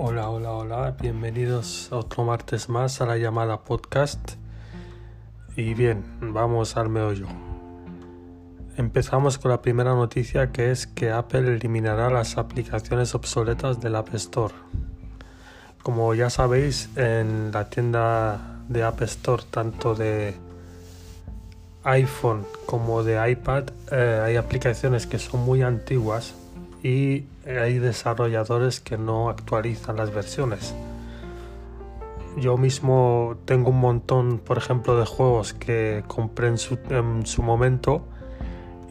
Hola, hola, hola, bienvenidos otro martes más a la llamada podcast. Y bien, vamos al meollo. Empezamos con la primera noticia que es que Apple eliminará las aplicaciones obsoletas del App Store. Como ya sabéis, en la tienda de App Store, tanto de iPhone como de iPad, eh, hay aplicaciones que son muy antiguas y hay desarrolladores que no actualizan las versiones. Yo mismo tengo un montón, por ejemplo, de juegos que compré en su, en su momento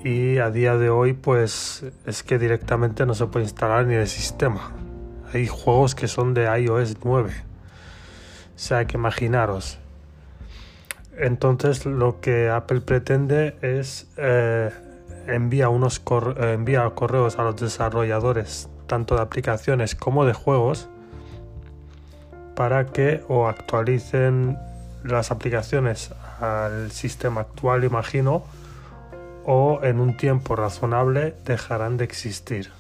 y a día de hoy pues es que directamente no se puede instalar ni el sistema. Hay juegos que son de iOS 9. O sea que imaginaros. Entonces lo que Apple pretende es eh, envía, unos eh, correos a los desarrolladores tanto de aplicaciones como de juegos para que o actualicen las aplicaciones al sistema actual, imagino, o en un tiempo razonable dejarán de existir.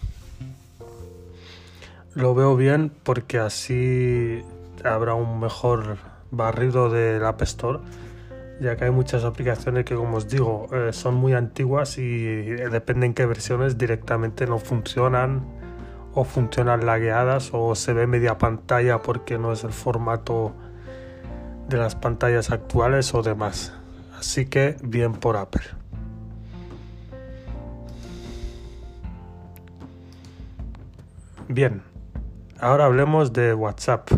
Lo veo bien porque así habrá un mejor barrido del App Store ya que hay muchas aplicaciones que, como os digo, eh, son muy antiguas y dependen qué versiones directamente no funcionan o funcionan lagueadas o se ve media pantalla porque no es el formato de las pantallas actuales o demás. Así que bien por Apple. Bien, ahora hablemos de WhatsApp.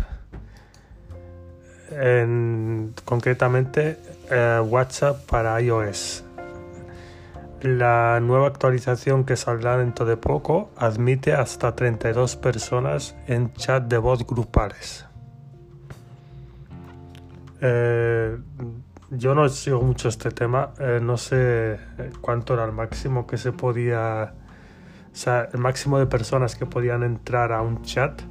En, concretamente eh, WhatsApp para iOS. La nueva actualización que saldrá dentro de poco admite hasta 32 personas en chat de voz grupales. Eh, yo no sigo mucho este tema, eh, no sé cuánto era el máximo que se podía, o sea, el máximo de personas que podían entrar a un chat,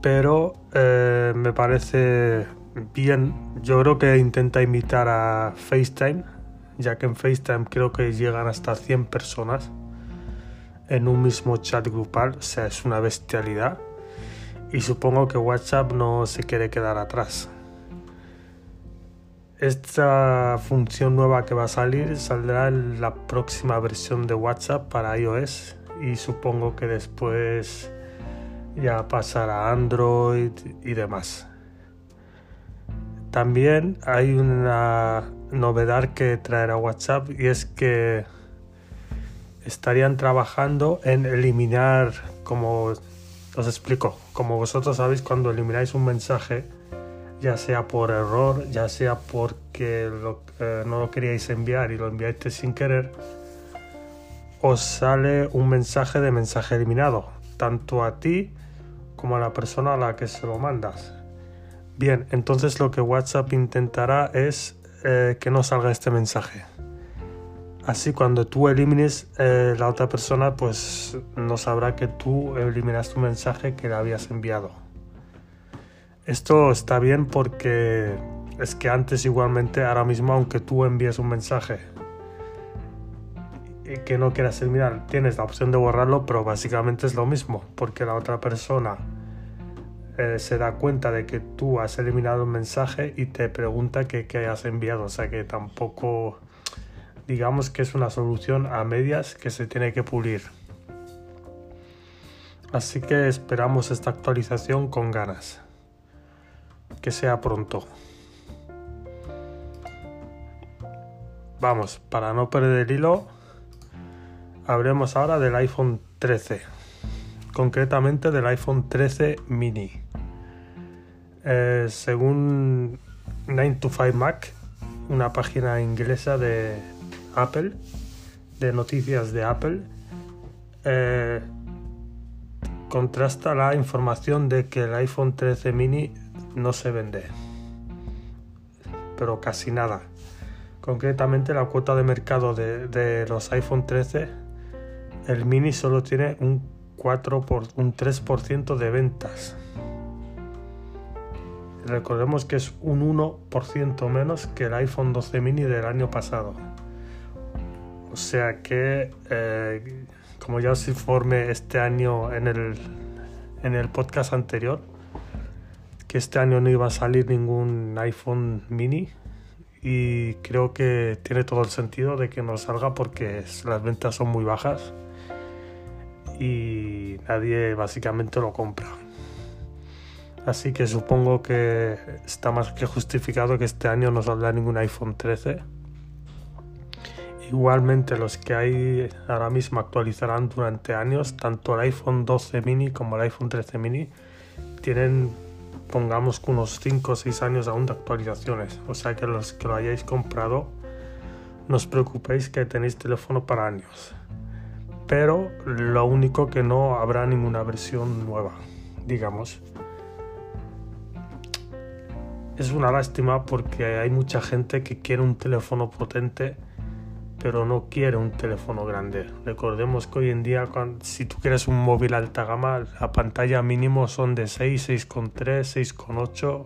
pero me parece bien, yo creo que intenta imitar a FaceTime, ya que en FaceTime creo que llegan hasta 100 personas en un mismo chat grupal, o sea, es una bestialidad. Y supongo que WhatsApp no se quiere quedar atrás. Esta función nueva que va a salir saldrá en la próxima versión de WhatsApp para iOS y supongo que después ya pasará a Android y demás. También hay una novedad que traerá WhatsApp y es que estarían trabajando en eliminar, como os explico, como vosotros sabéis cuando elimináis un mensaje, ya sea por error, ya sea porque eh, no lo queríais enviar y lo enviaste sin querer, os sale un mensaje de mensaje eliminado, tanto a ti como a la persona a la que se lo mandas. Bien, entonces lo que WhatsApp intentará es eh, que no salga este mensaje. Así cuando tú elimines eh, la otra persona, pues no sabrá que tú eliminas tu mensaje que le habías enviado. Esto está bien porque es que antes igualmente, ahora mismo, aunque tú envíes un mensaje y que no quieras eliminar, tienes la opción de borrarlo, pero básicamente es lo mismo, porque la otra persona eh, se da cuenta de que tú has eliminado un mensaje y te pregunta qué hayas enviado. O sea que tampoco, digamos que es una solución a medias que se tiene que pulir. Así que esperamos esta actualización con ganas. Que sea pronto. Vamos, para no perder el hilo, hablemos ahora del iPhone 13. Concretamente del iPhone 13 mini. Eh, según 9 to 5 Mac, una página inglesa de Apple, de noticias de Apple, eh, contrasta la información de que el iPhone 13 mini no se vende, pero casi nada. Concretamente la cuota de mercado de, los iPhone 13, el mini solo tiene un 4 por, un 3% de ventas. Recordemos que es un 1% menos que el iPhone 12 mini del año pasado. O sea que, eh, como ya se informe este año en el en el podcast anterior que este año no iba a salir ningún iPhone mini y creo que tiene todo el sentido de que no salga porque las ventas son muy bajas y nadie básicamente lo compra. Así que supongo que está más que justificado que este año no saldrá ningún iPhone 13. Igualmente los que hay ahora mismo actualizarán durante años, tanto el iPhone 12 mini como el iPhone 13 mini tienen pongamos unos 5 o 6 años aún de actualizaciones. O sea que los que lo hayáis comprado no os preocupéis que tenéis teléfono para años. Pero lo único que no habrá ninguna versión nueva, digamos. Es una lástima porque hay mucha gente que quiere un teléfono potente pero no quiere un teléfono grande. Recordemos que hoy en día, si tú quieres un móvil alta gama, la pantalla mínimo son de 6, 6,3, 6,8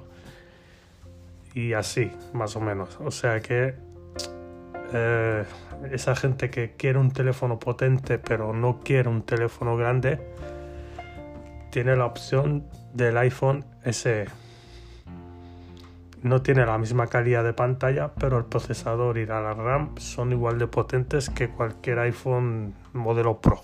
y así, más o menos. O sea que eh, esa gente que quiere un teléfono potente pero no quiere un teléfono grande, tiene la opción del iPhone SE no tiene la misma calidad de pantalla, pero el procesador y la RAM son igual de potentes que cualquier iPhone modelo Pro.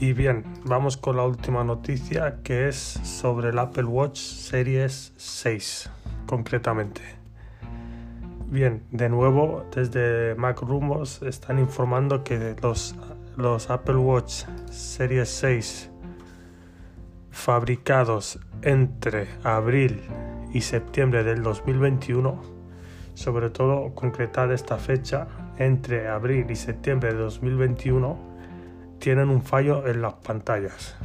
Y bien, vamos con la última noticia que es sobre el Apple Watch Series 6, concretamente. Bien, de nuevo, desde Mac Rumors están informando que los los Apple Watch Series 6 fabricados entre abril y septiembre del 2021, sobre todo concretar esta fecha, entre abril y septiembre de 2021, tienen un fallo en las pantallas.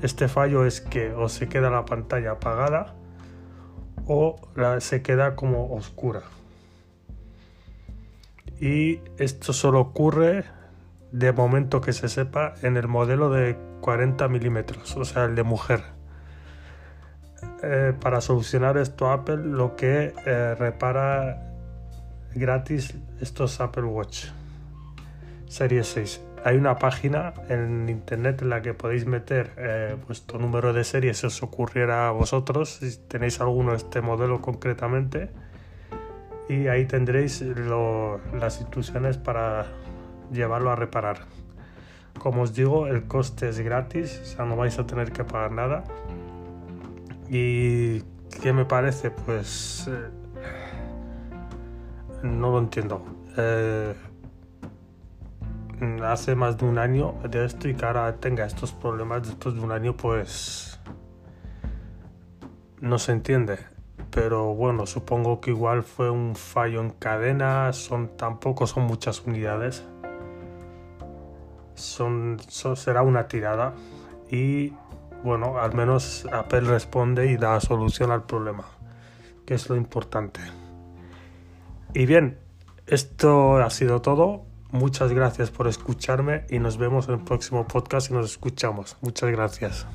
Este fallo es que o se queda la pantalla apagada o se queda como oscura. Y esto solo ocurre de momento que se sepa, en el modelo de 40 milímetros, o sea, el de mujer. Eh, para solucionar esto, Apple lo que eh, repara gratis estos Apple Watch Series 6. Hay una página en internet en la que podéis meter eh, vuestro número de serie si os ocurriera a vosotros, si tenéis alguno este modelo concretamente, y ahí tendréis las instrucciones para llevarlo a reparar. Como os digo, el coste es gratis, o sea, no vais a tener que pagar nada. ¿Y qué me parece? Pues eh, no lo entiendo. Eh, hace más de un año de esto y que ahora tenga estos problemas después de un año, pues no se entiende. Pero bueno, supongo que igual fue un fallo en cadena, son tampoco son muchas unidades son, será una tirada y bueno, al menos Apple responde y da solución al problema, que es lo importante. Y bien, esto ha sido todo. Muchas gracias por escucharme y nos vemos en el próximo podcast y nos escuchamos. Muchas gracias.